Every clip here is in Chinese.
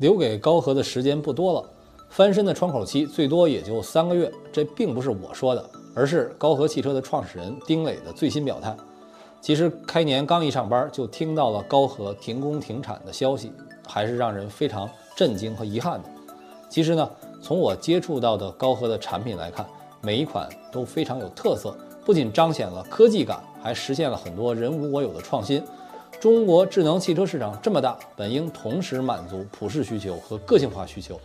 留给高和的时间不多了，翻身的窗口期最多也就三个月。这并不是我说的，而是高和汽车的创始人丁磊的最新表态。其实开年刚一上班，就听到了高和停工停产的消息，还是让人非常震惊和遗憾的。其实呢，从我接触到的高和的产品来看，每一款都非常有特色，不仅彰显了科技感，还实现了很多人无我有的创新。中国智能汽车市场这么大，本应同时满足普适需求和个性化需求，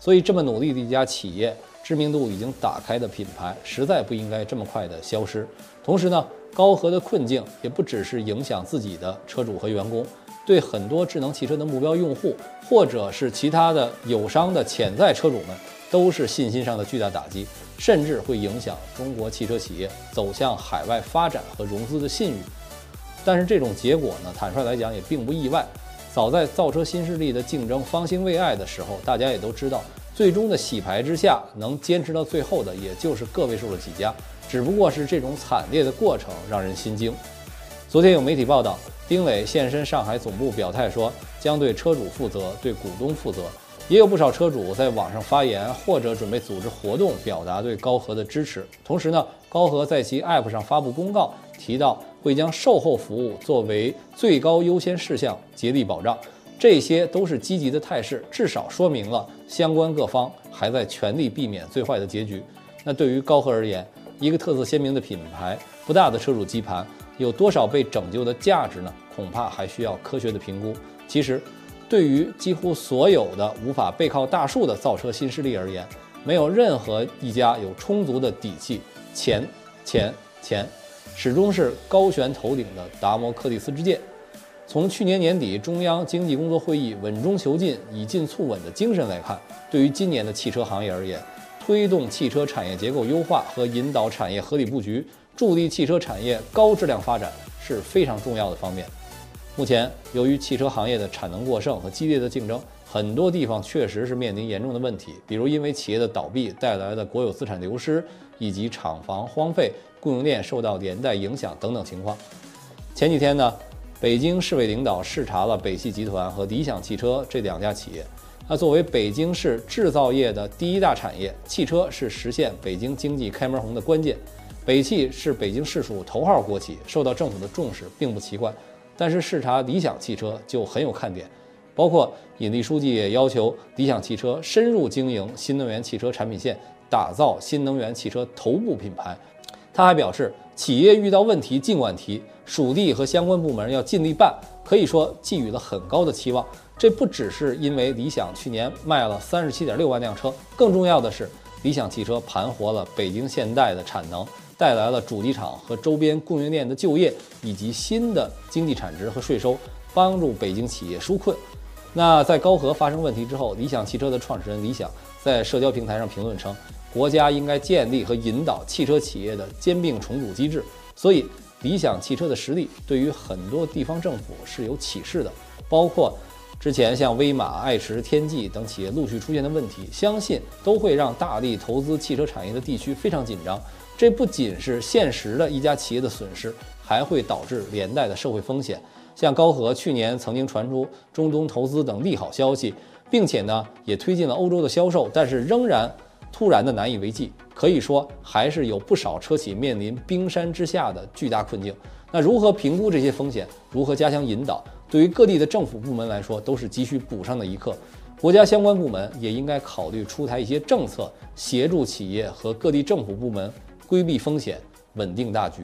所以这么努力的一家企业，知名度已经打开的品牌，实在不应该这么快的消失。同时呢，高和的困境也不只是影响自己的车主和员工，对很多智能汽车的目标用户，或者是其他的友商的潜在车主们，都是信心上的巨大打击，甚至会影响中国汽车企业走向海外发展和融资的信誉。但是这种结果呢，坦率来讲也并不意外。早在造车新势力的竞争方兴未艾的时候，大家也都知道，最终的洗牌之下，能坚持到最后的也就是个位数的几家。只不过是这种惨烈的过程让人心惊。昨天有媒体报道，丁磊现身上海总部表态说，将对车主负责，对股东负责。也有不少车主在网上发言，或者准备组织活动，表达对高和的支持。同时呢，高和在其 App 上发布公告，提到。会将售后服务作为最高优先事项，竭力保障。这些都是积极的态势，至少说明了相关各方还在全力避免最坏的结局。那对于高和而言，一个特色鲜明的品牌，不大的车主基盘，有多少被拯救的价值呢？恐怕还需要科学的评估。其实，对于几乎所有的无法背靠大树的造车新势力而言，没有任何一家有充足的底气。钱，钱，钱。始终是高悬头顶的达摩克利斯之剑。从去年年底中央经济工作会议稳中求进、以进促稳的精神来看，对于今年的汽车行业而言，推动汽车产业结构优化和引导产业合理布局，助力汽车产业高质量发展是非常重要的方面。目前，由于汽车行业的产能过剩和激烈的竞争，很多地方确实是面临严重的问题，比如因为企业的倒闭带来的国有资产流失，以及厂房荒废。供应链受到连带影响等等情况。前几天呢，北京市委领导视察了北汽集团和理想汽车这两家企业。那作为北京市制造业的第一大产业，汽车是实现北京经济开门红的关键。北汽是北京市属头号国企，受到政府的重视并不奇怪。但是视察理想汽车就很有看点，包括尹力书记也要求理想汽车深入经营新能源汽车产品线，打造新能源汽车头部品牌。他还表示，企业遇到问题尽管提，属地和相关部门要尽力办，可以说寄予了很高的期望。这不只是因为理想去年卖了三十七点六万辆车，更重要的是，理想汽车盘活了北京现代的产能，带来了主机厂和周边供应链的就业以及新的经济产值和税收，帮助北京企业纾困。那在高和发生问题之后，理想汽车的创始人李想在社交平台上评论称。国家应该建立和引导汽车企业的兼并重组机制，所以理想汽车的实力对于很多地方政府是有启示的。包括之前像威马、爱驰、天际等企业陆续出现的问题，相信都会让大力投资汽车产业的地区非常紧张。这不仅是现实的一家企业的损失，还会导致连带的社会风险。像高和去年曾经传出中东投资等利好消息，并且呢也推进了欧洲的销售，但是仍然。突然的难以为继，可以说还是有不少车企面临冰山之下的巨大困境。那如何评估这些风险？如何加强引导？对于各地的政府部门来说，都是急需补上的一课。国家相关部门也应该考虑出台一些政策，协助企业和各地政府部门规避风险，稳定大局。